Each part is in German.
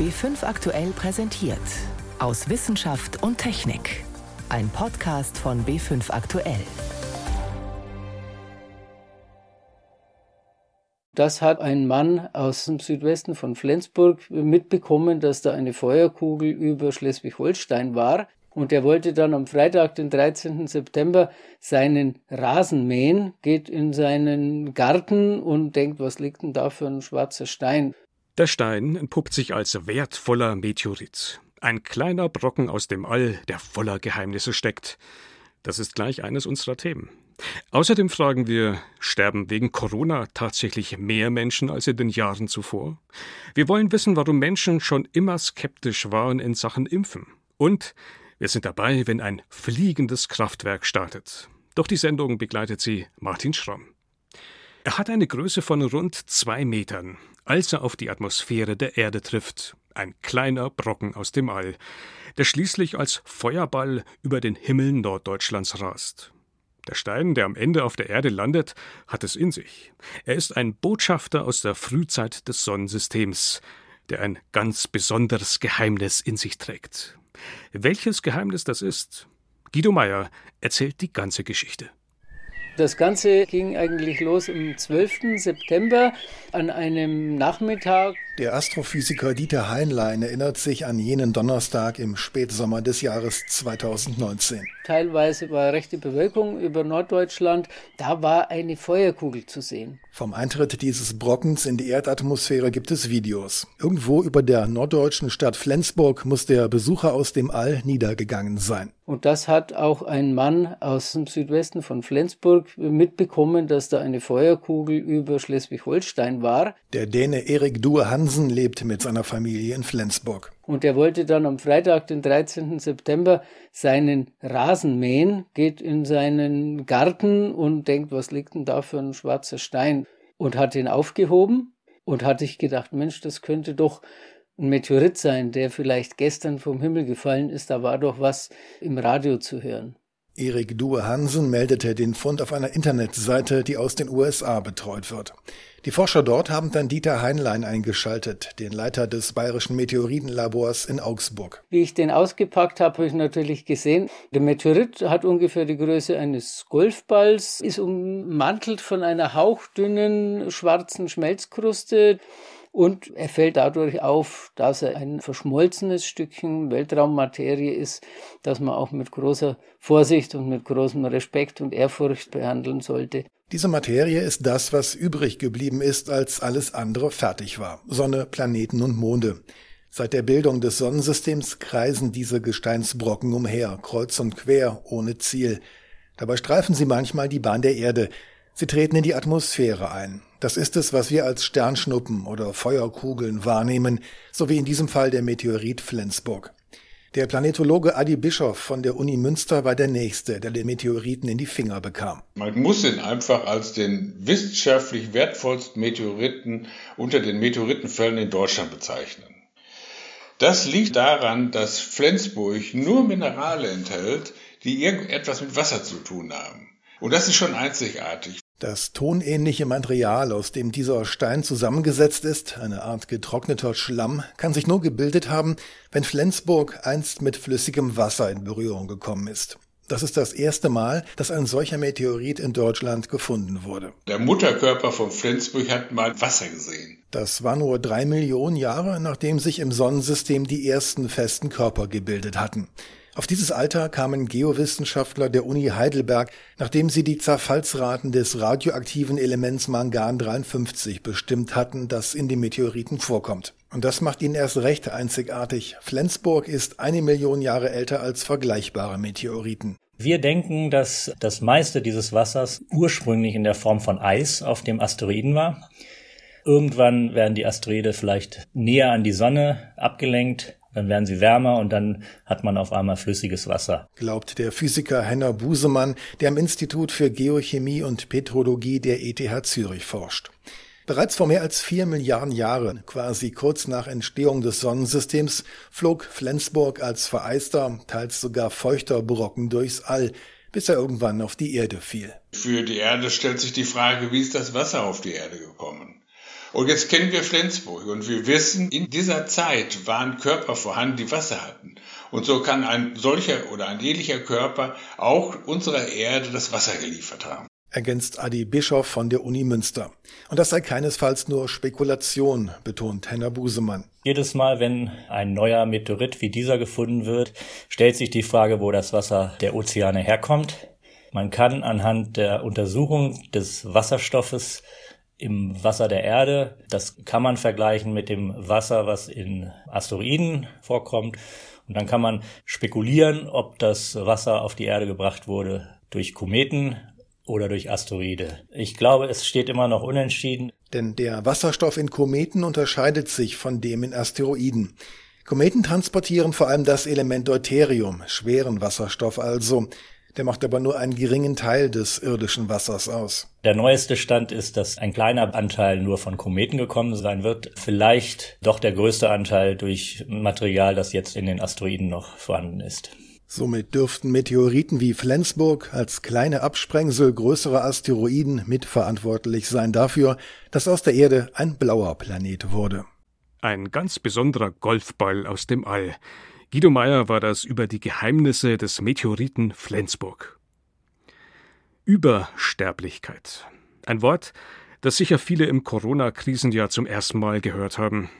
B5 aktuell präsentiert. Aus Wissenschaft und Technik. Ein Podcast von B5 aktuell. Das hat ein Mann aus dem Südwesten von Flensburg mitbekommen, dass da eine Feuerkugel über Schleswig-Holstein war. Und er wollte dann am Freitag, den 13. September, seinen Rasen mähen, geht in seinen Garten und denkt, was liegt denn da für ein schwarzer Stein? Der Stein entpuppt sich als wertvoller Meteorit. Ein kleiner Brocken aus dem All, der voller Geheimnisse steckt. Das ist gleich eines unserer Themen. Außerdem fragen wir, sterben wegen Corona tatsächlich mehr Menschen als in den Jahren zuvor? Wir wollen wissen, warum Menschen schon immer skeptisch waren in Sachen Impfen. Und wir sind dabei, wenn ein fliegendes Kraftwerk startet. Doch die Sendung begleitet sie Martin Schramm. Er hat eine Größe von rund zwei Metern, als er auf die Atmosphäre der Erde trifft. Ein kleiner Brocken aus dem All, der schließlich als Feuerball über den Himmel Norddeutschlands rast. Der Stein, der am Ende auf der Erde landet, hat es in sich. Er ist ein Botschafter aus der Frühzeit des Sonnensystems, der ein ganz besonderes Geheimnis in sich trägt. Welches Geheimnis das ist? Guido Meyer erzählt die ganze Geschichte. Das Ganze ging eigentlich los am 12. September an einem Nachmittag. Der Astrophysiker Dieter Heinlein erinnert sich an jenen Donnerstag im Spätsommer des Jahres 2019. Teilweise war rechte Bewölkung über Norddeutschland. Da war eine Feuerkugel zu sehen. Vom Eintritt dieses Brockens in die Erdatmosphäre gibt es Videos. Irgendwo über der norddeutschen Stadt Flensburg muss der Besucher aus dem All niedergegangen sein. Und das hat auch ein Mann aus dem Südwesten von Flensburg mitbekommen, dass da eine Feuerkugel über Schleswig-Holstein war. Der Däne Erik Due Hansen lebt mit seiner Familie in Flensburg. Und er wollte dann am Freitag, den 13. September, seinen Rasen mähen, geht in seinen Garten und denkt, was liegt denn da für ein schwarzer Stein? Und hat ihn aufgehoben und hatte ich gedacht, Mensch, das könnte doch ein Meteorit sein, der vielleicht gestern vom Himmel gefallen ist. Da war doch was im Radio zu hören. Erik Due Hansen meldete den Fund auf einer Internetseite, die aus den USA betreut wird. Die Forscher dort haben dann Dieter Heinlein eingeschaltet, den Leiter des Bayerischen Meteoritenlabors in Augsburg. Wie ich den ausgepackt habe, habe ich natürlich gesehen, der Meteorit hat ungefähr die Größe eines Golfballs, ist ummantelt von einer hauchdünnen schwarzen Schmelzkruste. Und er fällt dadurch auf, dass er ein verschmolzenes Stückchen Weltraummaterie ist, das man auch mit großer Vorsicht und mit großem Respekt und Ehrfurcht behandeln sollte. Diese Materie ist das, was übrig geblieben ist, als alles andere fertig war. Sonne, Planeten und Monde. Seit der Bildung des Sonnensystems kreisen diese Gesteinsbrocken umher, kreuz und quer, ohne Ziel. Dabei streifen sie manchmal die Bahn der Erde. Sie treten in die Atmosphäre ein. Das ist es, was wir als Sternschnuppen oder Feuerkugeln wahrnehmen, so wie in diesem Fall der Meteorit Flensburg. Der Planetologe Adi Bischoff von der Uni Münster war der Nächste, der den Meteoriten in die Finger bekam. Man muss ihn einfach als den wissenschaftlich wertvollsten Meteoriten unter den Meteoritenfällen in Deutschland bezeichnen. Das liegt daran, dass Flensburg nur Minerale enthält, die irgendetwas mit Wasser zu tun haben. Und das ist schon einzigartig. Das tonähnliche Material, aus dem dieser Stein zusammengesetzt ist, eine Art getrockneter Schlamm, kann sich nur gebildet haben, wenn Flensburg einst mit flüssigem Wasser in Berührung gekommen ist. Das ist das erste Mal, dass ein solcher Meteorit in Deutschland gefunden wurde. Der Mutterkörper von Flensburg hat mal Wasser gesehen. Das war nur drei Millionen Jahre, nachdem sich im Sonnensystem die ersten festen Körper gebildet hatten. Auf dieses Alter kamen Geowissenschaftler der Uni Heidelberg, nachdem sie die Zerfallsraten des radioaktiven Elements Mangan 53 bestimmt hatten, das in den Meteoriten vorkommt. Und das macht ihn erst recht einzigartig. Flensburg ist eine Million Jahre älter als vergleichbare Meteoriten. Wir denken, dass das meiste dieses Wassers ursprünglich in der Form von Eis auf dem Asteroiden war. Irgendwann werden die Asteroide vielleicht näher an die Sonne abgelenkt, dann werden sie wärmer und dann hat man auf einmal flüssiges Wasser. Glaubt der Physiker Henner Busemann, der am Institut für Geochemie und Petrologie der ETH Zürich forscht. Bereits vor mehr als vier Milliarden Jahren, quasi kurz nach Entstehung des Sonnensystems, flog Flensburg als vereister, teils sogar feuchter Brocken durchs All, bis er irgendwann auf die Erde fiel. Für die Erde stellt sich die Frage, wie ist das Wasser auf die Erde gekommen? Und jetzt kennen wir Flensburg und wir wissen, in dieser Zeit waren Körper vorhanden, die Wasser hatten. Und so kann ein solcher oder ein ähnlicher Körper auch unserer Erde das Wasser geliefert haben. Ergänzt Adi Bischof von der Uni Münster. Und das sei keinesfalls nur Spekulation, betont Henner Busemann. Jedes Mal, wenn ein neuer Meteorit wie dieser gefunden wird, stellt sich die Frage, wo das Wasser der Ozeane herkommt. Man kann anhand der Untersuchung des Wasserstoffes im Wasser der Erde. Das kann man vergleichen mit dem Wasser, was in Asteroiden vorkommt. Und dann kann man spekulieren, ob das Wasser auf die Erde gebracht wurde durch Kometen oder durch Asteroide. Ich glaube, es steht immer noch unentschieden. Denn der Wasserstoff in Kometen unterscheidet sich von dem in Asteroiden. Kometen transportieren vor allem das Element Deuterium, schweren Wasserstoff also. Der macht aber nur einen geringen Teil des irdischen Wassers aus. Der neueste Stand ist, dass ein kleiner Anteil nur von Kometen gekommen sein wird. Vielleicht doch der größte Anteil durch Material, das jetzt in den Asteroiden noch vorhanden ist. Somit dürften Meteoriten wie Flensburg als kleine Absprengsel größerer Asteroiden mitverantwortlich sein dafür, dass aus der Erde ein blauer Planet wurde. Ein ganz besonderer Golfball aus dem All. Guido Meyer war das über die Geheimnisse des Meteoriten Flensburg. Übersterblichkeit. Ein Wort, das sicher viele im Corona-Krisenjahr zum ersten Mal gehört haben.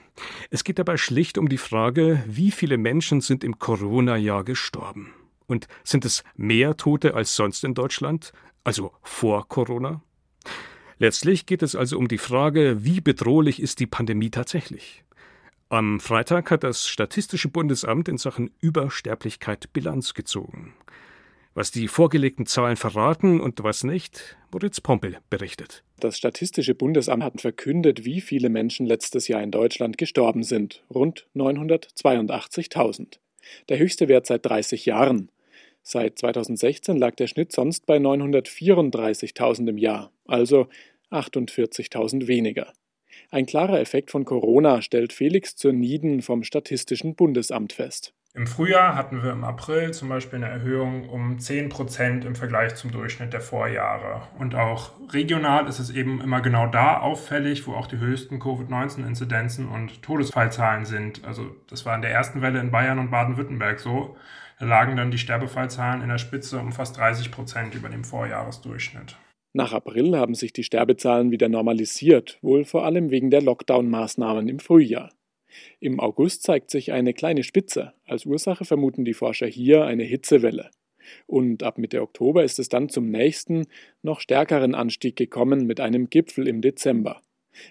Es geht dabei schlicht um die Frage, wie viele Menschen sind im Corona-Jahr gestorben? Und sind es mehr Tote als sonst in Deutschland, also vor Corona? Letztlich geht es also um die Frage, wie bedrohlich ist die Pandemie tatsächlich? Am Freitag hat das Statistische Bundesamt in Sachen Übersterblichkeit Bilanz gezogen. Was die vorgelegten Zahlen verraten und was nicht, Moritz Pompel berichtet. Das Statistische Bundesamt hat verkündet, wie viele Menschen letztes Jahr in Deutschland gestorben sind. Rund 982.000. Der höchste Wert seit 30 Jahren. Seit 2016 lag der Schnitt sonst bei 934.000 im Jahr, also 48.000 weniger. Ein klarer Effekt von Corona stellt Felix zur Nieden vom Statistischen Bundesamt fest. Im Frühjahr hatten wir im April zum Beispiel eine Erhöhung um 10 Prozent im Vergleich zum Durchschnitt der Vorjahre. Und auch regional ist es eben immer genau da auffällig, wo auch die höchsten Covid-19-Inzidenzen und Todesfallzahlen sind. Also das war in der ersten Welle in Bayern und Baden-Württemberg so. Da lagen dann die Sterbefallzahlen in der Spitze um fast 30 Prozent über dem Vorjahresdurchschnitt. Nach April haben sich die Sterbezahlen wieder normalisiert, wohl vor allem wegen der Lockdown-Maßnahmen im Frühjahr. Im August zeigt sich eine kleine Spitze. Als Ursache vermuten die Forscher hier eine Hitzewelle. Und ab Mitte Oktober ist es dann zum nächsten, noch stärkeren Anstieg gekommen mit einem Gipfel im Dezember.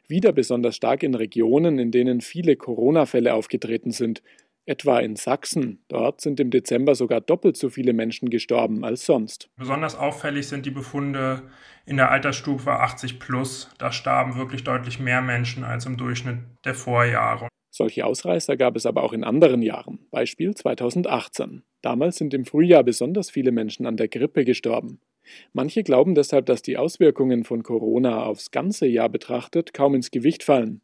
Wieder besonders stark in Regionen, in denen viele Corona-Fälle aufgetreten sind, etwa in Sachsen. Dort sind im Dezember sogar doppelt so viele Menschen gestorben als sonst. Besonders auffällig sind die Befunde in der Altersstufe 80 plus. Da starben wirklich deutlich mehr Menschen als im Durchschnitt der Vorjahre. Solche Ausreißer gab es aber auch in anderen Jahren, Beispiel 2018. Damals sind im Frühjahr besonders viele Menschen an der Grippe gestorben. Manche glauben deshalb, dass die Auswirkungen von Corona aufs ganze Jahr betrachtet kaum ins Gewicht fallen.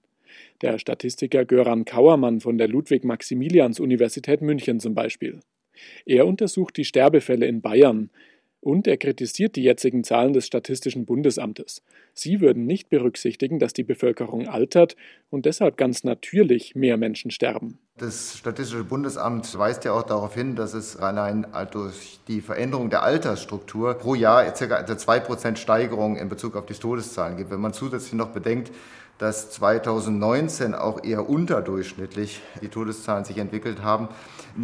Der Statistiker Göran Kauermann von der Ludwig-Maximilians-Universität München zum Beispiel. Er untersucht die Sterbefälle in Bayern und er kritisiert die jetzigen Zahlen des Statistischen Bundesamtes. Sie würden nicht berücksichtigen, dass die Bevölkerung altert und deshalb ganz natürlich mehr Menschen sterben. Das Statistische Bundesamt weist ja auch darauf hin, dass es allein durch die Veränderung der Altersstruktur pro Jahr ca. 2% Steigerung in Bezug auf die Todeszahlen gibt. Wenn man zusätzlich noch bedenkt, dass 2019 auch eher unterdurchschnittlich die Todeszahlen sich entwickelt haben,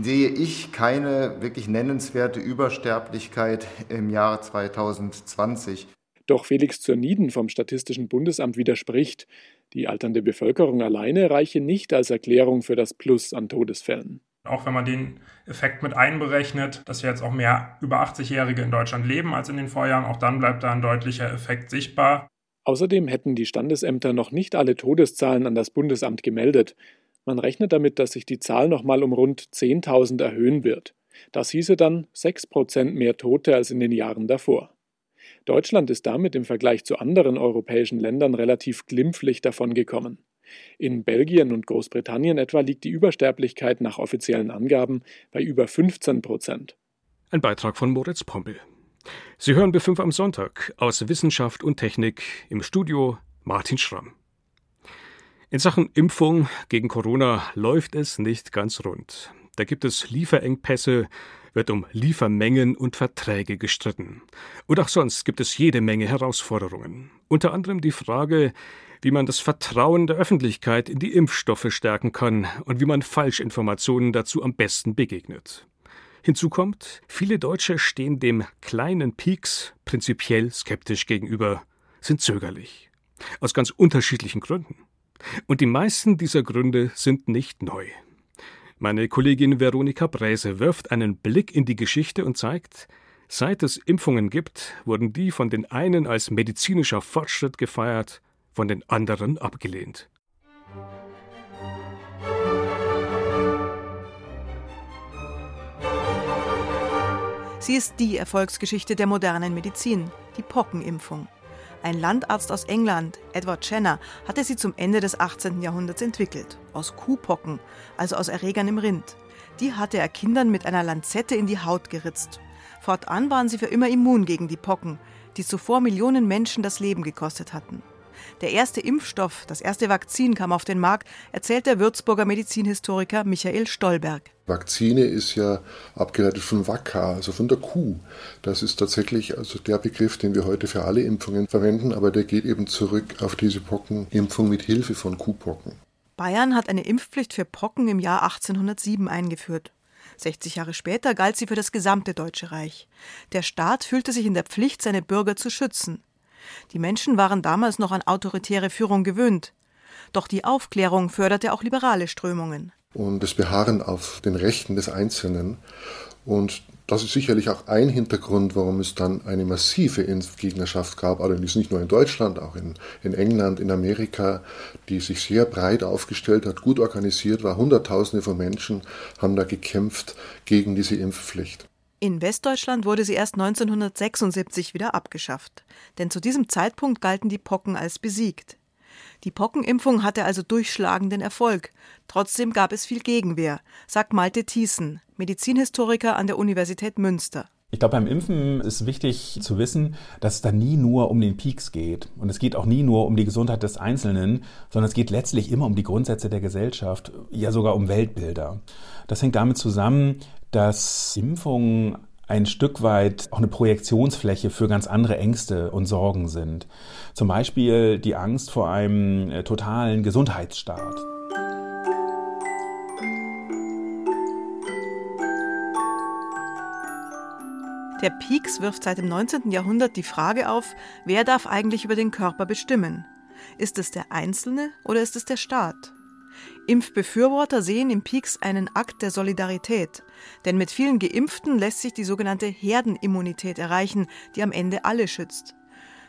sehe ich keine wirklich nennenswerte Übersterblichkeit im Jahr 2020. Doch Felix Zurniden vom Statistischen Bundesamt widerspricht, die alternde Bevölkerung alleine reiche nicht als Erklärung für das Plus an Todesfällen. Auch wenn man den Effekt mit einberechnet, dass jetzt auch mehr über 80-Jährige in Deutschland leben als in den Vorjahren, auch dann bleibt da ein deutlicher Effekt sichtbar. Außerdem hätten die Standesämter noch nicht alle Todeszahlen an das Bundesamt gemeldet. Man rechnet damit, dass sich die Zahl nochmal um rund 10.000 erhöhen wird. Das hieße dann 6% mehr Tote als in den Jahren davor. Deutschland ist damit im Vergleich zu anderen europäischen Ländern relativ glimpflich davongekommen. In Belgien und Großbritannien etwa liegt die Übersterblichkeit nach offiziellen Angaben bei über 15 Prozent. Ein Beitrag von Moritz Pompel. Sie hören B5 am Sonntag aus Wissenschaft und Technik im Studio Martin Schramm. In Sachen Impfung gegen Corona läuft es nicht ganz rund. Da gibt es Lieferengpässe, wird um Liefermengen und Verträge gestritten. Und auch sonst gibt es jede Menge Herausforderungen. Unter anderem die Frage, wie man das Vertrauen der Öffentlichkeit in die Impfstoffe stärken kann und wie man Falschinformationen dazu am besten begegnet. Hinzu kommt, viele Deutsche stehen dem kleinen Peaks prinzipiell skeptisch gegenüber, sind zögerlich. Aus ganz unterschiedlichen Gründen. Und die meisten dieser Gründe sind nicht neu. Meine Kollegin Veronika Bräse wirft einen Blick in die Geschichte und zeigt, seit es Impfungen gibt, wurden die von den einen als medizinischer Fortschritt gefeiert, von den anderen abgelehnt. Sie ist die Erfolgsgeschichte der modernen Medizin, die Pockenimpfung. Ein Landarzt aus England, Edward Jenner, hatte sie zum Ende des 18. Jahrhunderts entwickelt. Aus Kuhpocken, also aus Erregern im Rind. Die hatte er Kindern mit einer Lanzette in die Haut geritzt. Fortan waren sie für immer immun gegen die Pocken, die zuvor Millionen Menschen das Leben gekostet hatten. Der erste Impfstoff, das erste Vakzin kam auf den Markt, erzählt der Würzburger Medizinhistoriker Michael Stolberg. Vakzine ist ja abgeleitet von Vacca, also von der Kuh. Das ist tatsächlich also der Begriff, den wir heute für alle Impfungen verwenden, aber der geht eben zurück auf diese Pockenimpfung mit Hilfe von Kuhpocken. Bayern hat eine Impfpflicht für Pocken im Jahr 1807 eingeführt. 60 Jahre später galt sie für das gesamte Deutsche Reich. Der Staat fühlte sich in der Pflicht, seine Bürger zu schützen. Die Menschen waren damals noch an autoritäre Führung gewöhnt. Doch die Aufklärung förderte auch liberale Strömungen. Und das Beharren auf den Rechten des Einzelnen. Und das ist sicherlich auch ein Hintergrund, warum es dann eine massive Impfgegnerschaft gab, allerdings nicht nur in Deutschland, auch in, in England, in Amerika, die sich sehr breit aufgestellt hat, gut organisiert war. Hunderttausende von Menschen haben da gekämpft gegen diese Impfpflicht. In Westdeutschland wurde sie erst 1976 wieder abgeschafft, denn zu diesem Zeitpunkt galten die Pocken als besiegt. Die Pockenimpfung hatte also durchschlagenden Erfolg. Trotzdem gab es viel Gegenwehr, sagt Malte Thiessen, Medizinhistoriker an der Universität Münster. Ich glaube, beim Impfen ist wichtig zu wissen, dass es da nie nur um den Peaks geht. Und es geht auch nie nur um die Gesundheit des Einzelnen, sondern es geht letztlich immer um die Grundsätze der Gesellschaft, ja sogar um Weltbilder. Das hängt damit zusammen, dass Impfungen ein Stück weit auch eine Projektionsfläche für ganz andere Ängste und Sorgen sind. Zum Beispiel die Angst vor einem äh, totalen Gesundheitsstaat. Der Pieks wirft seit dem 19. Jahrhundert die Frage auf, wer darf eigentlich über den Körper bestimmen? Ist es der Einzelne oder ist es der Staat? Impfbefürworter sehen im Peaks einen Akt der Solidarität, denn mit vielen Geimpften lässt sich die sogenannte Herdenimmunität erreichen, die am Ende alle schützt.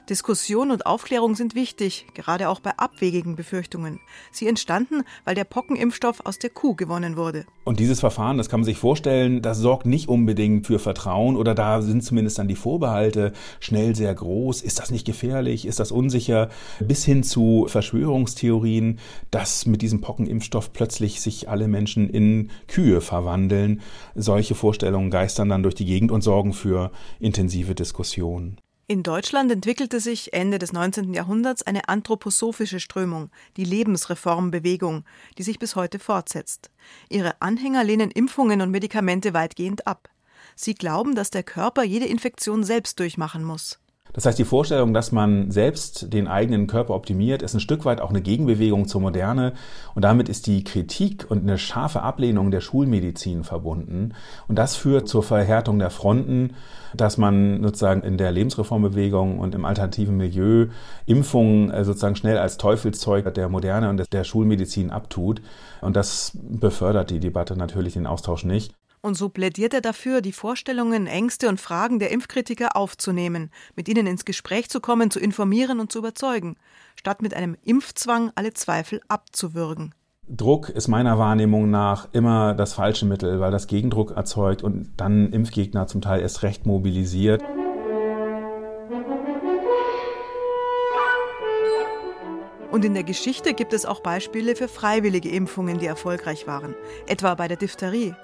Diskussion und Aufklärung sind wichtig, gerade auch bei abwegigen Befürchtungen. Sie entstanden, weil der Pockenimpfstoff aus der Kuh gewonnen wurde. Und dieses Verfahren, das kann man sich vorstellen, das sorgt nicht unbedingt für Vertrauen oder da sind zumindest dann die Vorbehalte schnell sehr groß. Ist das nicht gefährlich? Ist das unsicher? Bis hin zu Verschwörungstheorien, dass mit diesem Pockenimpfstoff plötzlich sich alle Menschen in Kühe verwandeln. Solche Vorstellungen geistern dann durch die Gegend und sorgen für intensive Diskussionen. In Deutschland entwickelte sich Ende des 19. Jahrhunderts eine anthroposophische Strömung, die Lebensreformbewegung, die sich bis heute fortsetzt. Ihre Anhänger lehnen Impfungen und Medikamente weitgehend ab. Sie glauben, dass der Körper jede Infektion selbst durchmachen muss. Das heißt, die Vorstellung, dass man selbst den eigenen Körper optimiert, ist ein Stück weit auch eine Gegenbewegung zur Moderne. Und damit ist die Kritik und eine scharfe Ablehnung der Schulmedizin verbunden. Und das führt zur Verhärtung der Fronten, dass man sozusagen in der Lebensreformbewegung und im alternativen Milieu Impfungen äh, sozusagen schnell als Teufelszeug der Moderne und der Schulmedizin abtut. Und das befördert die Debatte natürlich den Austausch nicht. Und so plädiert er dafür, die Vorstellungen, Ängste und Fragen der Impfkritiker aufzunehmen, mit ihnen ins Gespräch zu kommen, zu informieren und zu überzeugen, statt mit einem Impfzwang alle Zweifel abzuwürgen. Druck ist meiner Wahrnehmung nach immer das falsche Mittel, weil das Gegendruck erzeugt und dann Impfgegner zum Teil erst recht mobilisiert. Und in der Geschichte gibt es auch Beispiele für freiwillige Impfungen, die erfolgreich waren, etwa bei der Diphtherie.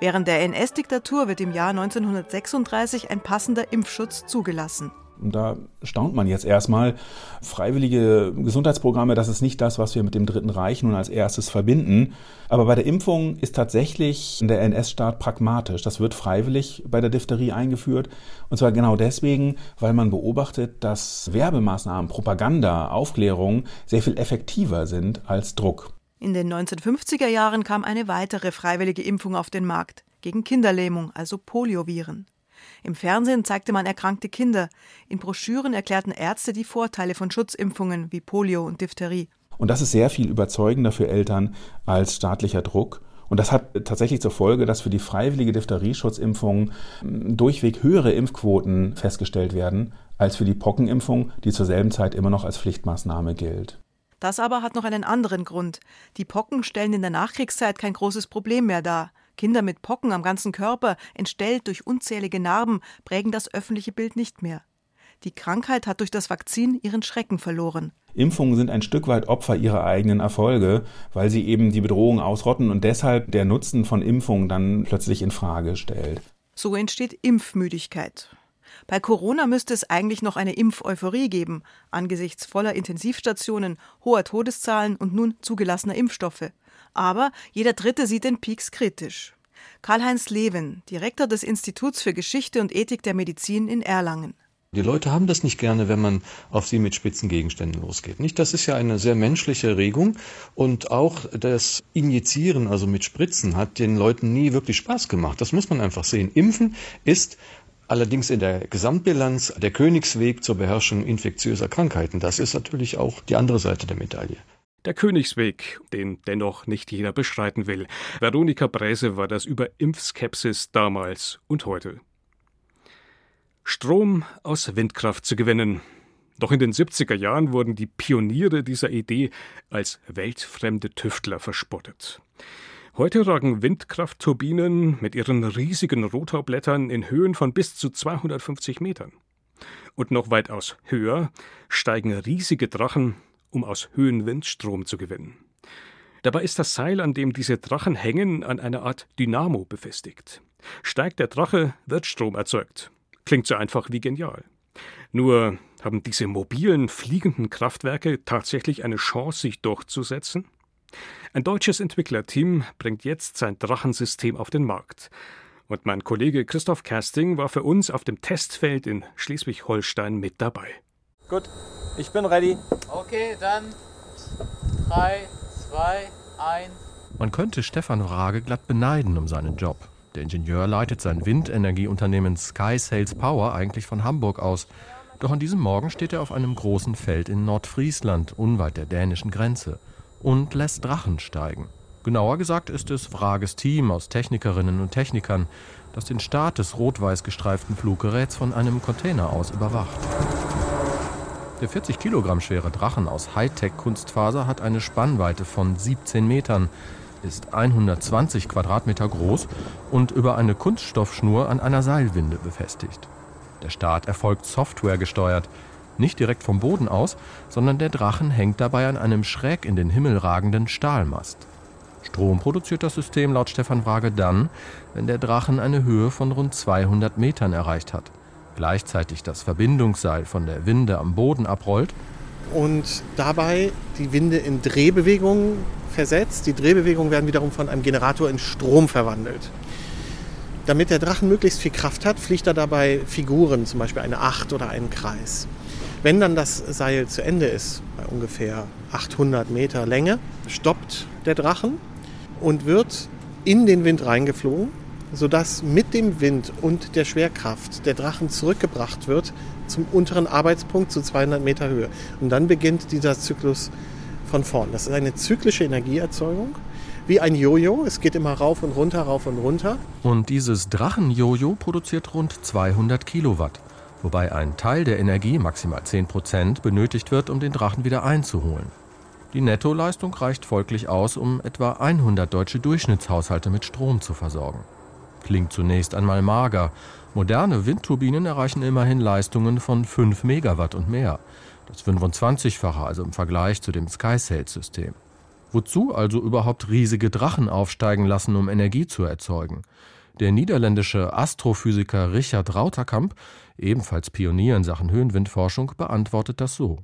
Während der NS-Diktatur wird im Jahr 1936 ein passender Impfschutz zugelassen. Und da staunt man jetzt erstmal. Freiwillige Gesundheitsprogramme, das ist nicht das, was wir mit dem Dritten Reich nun als erstes verbinden. Aber bei der Impfung ist tatsächlich der NS-Staat pragmatisch. Das wird freiwillig bei der Diphtherie eingeführt. Und zwar genau deswegen, weil man beobachtet, dass Werbemaßnahmen, Propaganda, Aufklärung sehr viel effektiver sind als Druck. In den 1950er Jahren kam eine weitere freiwillige Impfung auf den Markt gegen Kinderlähmung, also Polioviren. Im Fernsehen zeigte man erkrankte Kinder. In Broschüren erklärten Ärzte die Vorteile von Schutzimpfungen wie Polio und Diphtherie. Und das ist sehr viel überzeugender für Eltern als staatlicher Druck. Und das hat tatsächlich zur Folge, dass für die freiwillige Diphtherie-Schutzimpfung hm, durchweg höhere Impfquoten festgestellt werden als für die Pockenimpfung, die zur selben Zeit immer noch als Pflichtmaßnahme gilt. Das aber hat noch einen anderen Grund. Die Pocken stellen in der Nachkriegszeit kein großes Problem mehr dar. Kinder mit Pocken am ganzen Körper, entstellt durch unzählige Narben, prägen das öffentliche Bild nicht mehr. Die Krankheit hat durch das Vakzin ihren Schrecken verloren. Impfungen sind ein Stück weit Opfer ihrer eigenen Erfolge, weil sie eben die Bedrohung ausrotten und deshalb der Nutzen von Impfungen dann plötzlich in Frage stellt. So entsteht Impfmüdigkeit. Bei Corona müsste es eigentlich noch eine Impfeuphorie geben, angesichts voller Intensivstationen, hoher Todeszahlen und nun zugelassener Impfstoffe. Aber jeder Dritte sieht den Peaks kritisch. Karl-Heinz Leven, Direktor des Instituts für Geschichte und Ethik der Medizin in Erlangen. Die Leute haben das nicht gerne, wenn man auf sie mit spitzen Gegenständen losgeht. Nicht? Das ist ja eine sehr menschliche Regung und auch das Injizieren, also mit Spritzen, hat den Leuten nie wirklich Spaß gemacht. Das muss man einfach sehen. Impfen ist allerdings in der Gesamtbilanz der Königsweg zur Beherrschung infektiöser Krankheiten. Das ist natürlich auch die andere Seite der Medaille. Der Königsweg, den dennoch nicht jeder bestreiten will. Veronika Bräse war das über Impfskepsis damals und heute. Strom aus Windkraft zu gewinnen. Doch in den 70er Jahren wurden die Pioniere dieser Idee als weltfremde Tüftler verspottet. Heute ragen Windkraftturbinen mit ihren riesigen Rotorblättern in Höhen von bis zu 250 Metern. Und noch weitaus höher steigen riesige Drachen um aus Höhenwind Strom zu gewinnen. Dabei ist das Seil, an dem diese Drachen hängen, an einer Art Dynamo befestigt. Steigt der Drache, wird Strom erzeugt. Klingt so einfach wie genial. Nur haben diese mobilen, fliegenden Kraftwerke tatsächlich eine Chance, sich durchzusetzen? Ein deutsches Entwicklerteam bringt jetzt sein Drachensystem auf den Markt. Und mein Kollege Christoph Kersting war für uns auf dem Testfeld in Schleswig-Holstein mit dabei. Gut, ich bin ready. Okay, dann 3, 2, 1. Man könnte Stefan Rage glatt beneiden um seinen Job. Der Ingenieur leitet sein Windenergieunternehmen Sky Sales Power eigentlich von Hamburg aus. Doch an diesem Morgen steht er auf einem großen Feld in Nordfriesland, unweit der dänischen Grenze, und lässt Drachen steigen. Genauer gesagt ist es Vrages Team aus Technikerinnen und Technikern, das den Start des rot-weiß gestreiften Fluggeräts von einem Container aus überwacht. Der 40 Kilogramm schwere Drachen aus Hightech-Kunstfaser hat eine Spannweite von 17 Metern, ist 120 Quadratmeter groß und über eine Kunststoffschnur an einer Seilwinde befestigt. Der Start erfolgt softwaregesteuert, nicht direkt vom Boden aus, sondern der Drachen hängt dabei an einem schräg in den Himmel ragenden Stahlmast. Strom produziert das System laut Stefan Wrage dann, wenn der Drachen eine Höhe von rund 200 Metern erreicht hat gleichzeitig das Verbindungsseil von der Winde am Boden abrollt. Und dabei die Winde in Drehbewegungen versetzt. Die Drehbewegungen werden wiederum von einem Generator in Strom verwandelt. Damit der Drachen möglichst viel Kraft hat, fliegt er dabei Figuren, zum Beispiel eine Acht oder einen Kreis. Wenn dann das Seil zu Ende ist, bei ungefähr 800 Meter Länge, stoppt der Drachen und wird in den Wind reingeflogen sodass mit dem Wind und der Schwerkraft der Drachen zurückgebracht wird zum unteren Arbeitspunkt zu 200 Meter Höhe. Und dann beginnt dieser Zyklus von vorn. Das ist eine zyklische Energieerzeugung, wie ein Jojo. Es geht immer rauf und runter, rauf und runter. Und dieses Drachen-Jojo produziert rund 200 Kilowatt, wobei ein Teil der Energie, maximal 10 Prozent, benötigt wird, um den Drachen wieder einzuholen. Die Nettoleistung reicht folglich aus, um etwa 100 deutsche Durchschnittshaushalte mit Strom zu versorgen. Klingt zunächst einmal mager. Moderne Windturbinen erreichen immerhin Leistungen von 5 Megawatt und mehr. Das 25-fache also im Vergleich zu dem SkySail-System. Wozu also überhaupt riesige Drachen aufsteigen lassen, um Energie zu erzeugen? Der niederländische Astrophysiker Richard Rauterkamp, ebenfalls Pionier in Sachen Höhenwindforschung, beantwortet das so.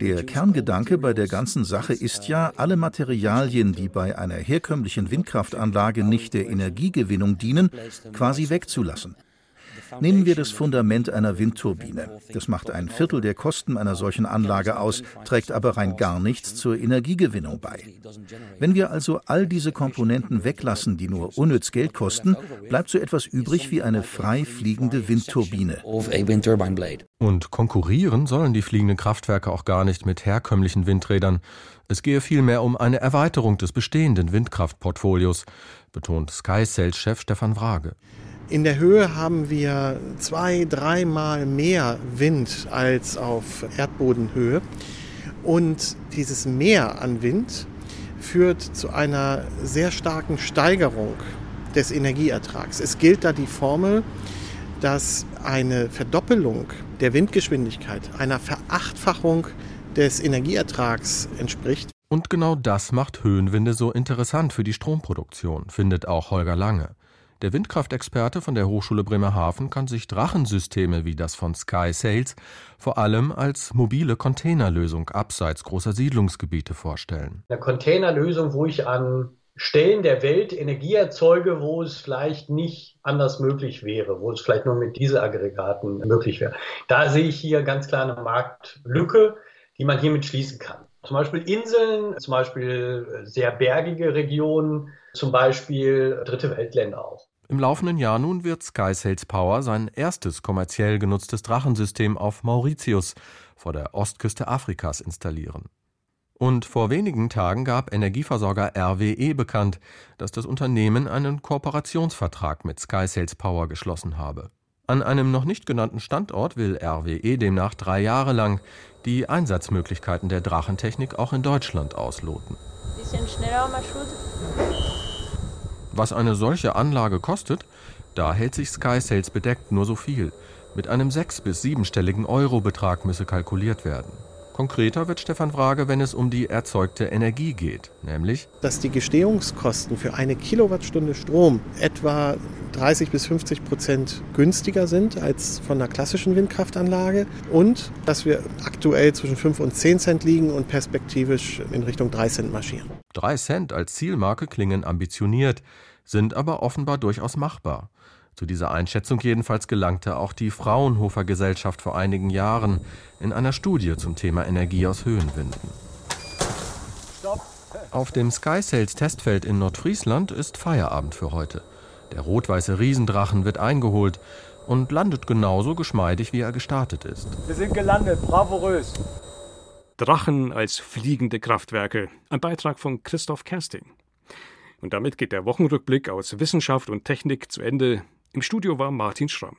Der Kerngedanke bei der ganzen Sache ist ja, alle Materialien, die bei einer herkömmlichen Windkraftanlage nicht der Energiegewinnung dienen, quasi wegzulassen. Nehmen wir das Fundament einer Windturbine. Das macht ein Viertel der Kosten einer solchen Anlage aus, trägt aber rein gar nichts zur Energiegewinnung bei. Wenn wir also all diese Komponenten weglassen, die nur unnütz Geld kosten, bleibt so etwas übrig wie eine frei fliegende Windturbine. Und konkurrieren sollen die fliegenden Kraftwerke auch gar nicht mit herkömmlichen Windrädern. Es gehe vielmehr um eine Erweiterung des bestehenden Windkraftportfolios, betont SkySails-Chef Stefan Wrage. In der Höhe haben wir zwei, dreimal mehr Wind als auf Erdbodenhöhe. Und dieses Mehr an Wind führt zu einer sehr starken Steigerung des Energieertrags. Es gilt da die Formel, dass eine Verdoppelung der Windgeschwindigkeit einer Verachtfachung des Energieertrags entspricht. Und genau das macht Höhenwinde so interessant für die Stromproduktion, findet auch Holger Lange. Der Windkraftexperte von der Hochschule Bremerhaven kann sich Drachensysteme wie das von Sky Sales vor allem als mobile Containerlösung abseits großer Siedlungsgebiete vorstellen. Eine Containerlösung, wo ich an Stellen der Welt Energie erzeuge, wo es vielleicht nicht anders möglich wäre, wo es vielleicht nur mit Dieselaggregaten möglich wäre. Da sehe ich hier ganz klar eine Marktlücke, die man hiermit schließen kann. Zum Beispiel Inseln, zum Beispiel sehr bergige Regionen, zum Beispiel dritte Weltländer auch. Im laufenden Jahr nun wird Sky Sales Power sein erstes kommerziell genutztes Drachensystem auf Mauritius vor der Ostküste Afrikas installieren. Und vor wenigen Tagen gab Energieversorger RWE bekannt, dass das Unternehmen einen Kooperationsvertrag mit Sky Sales Power geschlossen habe. An einem noch nicht genannten Standort will RWE demnach drei Jahre lang die Einsatzmöglichkeiten der Drachentechnik auch in Deutschland ausloten. Bisschen schneller, Maschud. Was eine solche Anlage kostet, da hält sich Sky Sales bedeckt nur so viel. Mit einem sechs- bis siebenstelligen Eurobetrag müsse kalkuliert werden. Konkreter wird Stefan Frage, wenn es um die erzeugte Energie geht, nämlich dass die Gestehungskosten für eine Kilowattstunde Strom etwa 30 bis 50 Prozent günstiger sind als von einer klassischen Windkraftanlage und dass wir aktuell zwischen 5 und 10 Cent liegen und perspektivisch in Richtung 3 Cent marschieren. 3 Cent als Zielmarke klingen ambitioniert, sind aber offenbar durchaus machbar. Zu dieser Einschätzung jedenfalls gelangte auch die Fraunhofer Gesellschaft vor einigen Jahren in einer Studie zum Thema Energie aus Höhenwinden. Auf dem SkySails Testfeld in Nordfriesland ist Feierabend für heute. Der rot-weiße Riesendrachen wird eingeholt und landet genauso geschmeidig, wie er gestartet ist. Wir sind gelandet, bravourös. Drachen als fliegende Kraftwerke. Ein Beitrag von Christoph Kersting. Und damit geht der Wochenrückblick aus Wissenschaft und Technik zu Ende. Im Studio war Martin Schramm.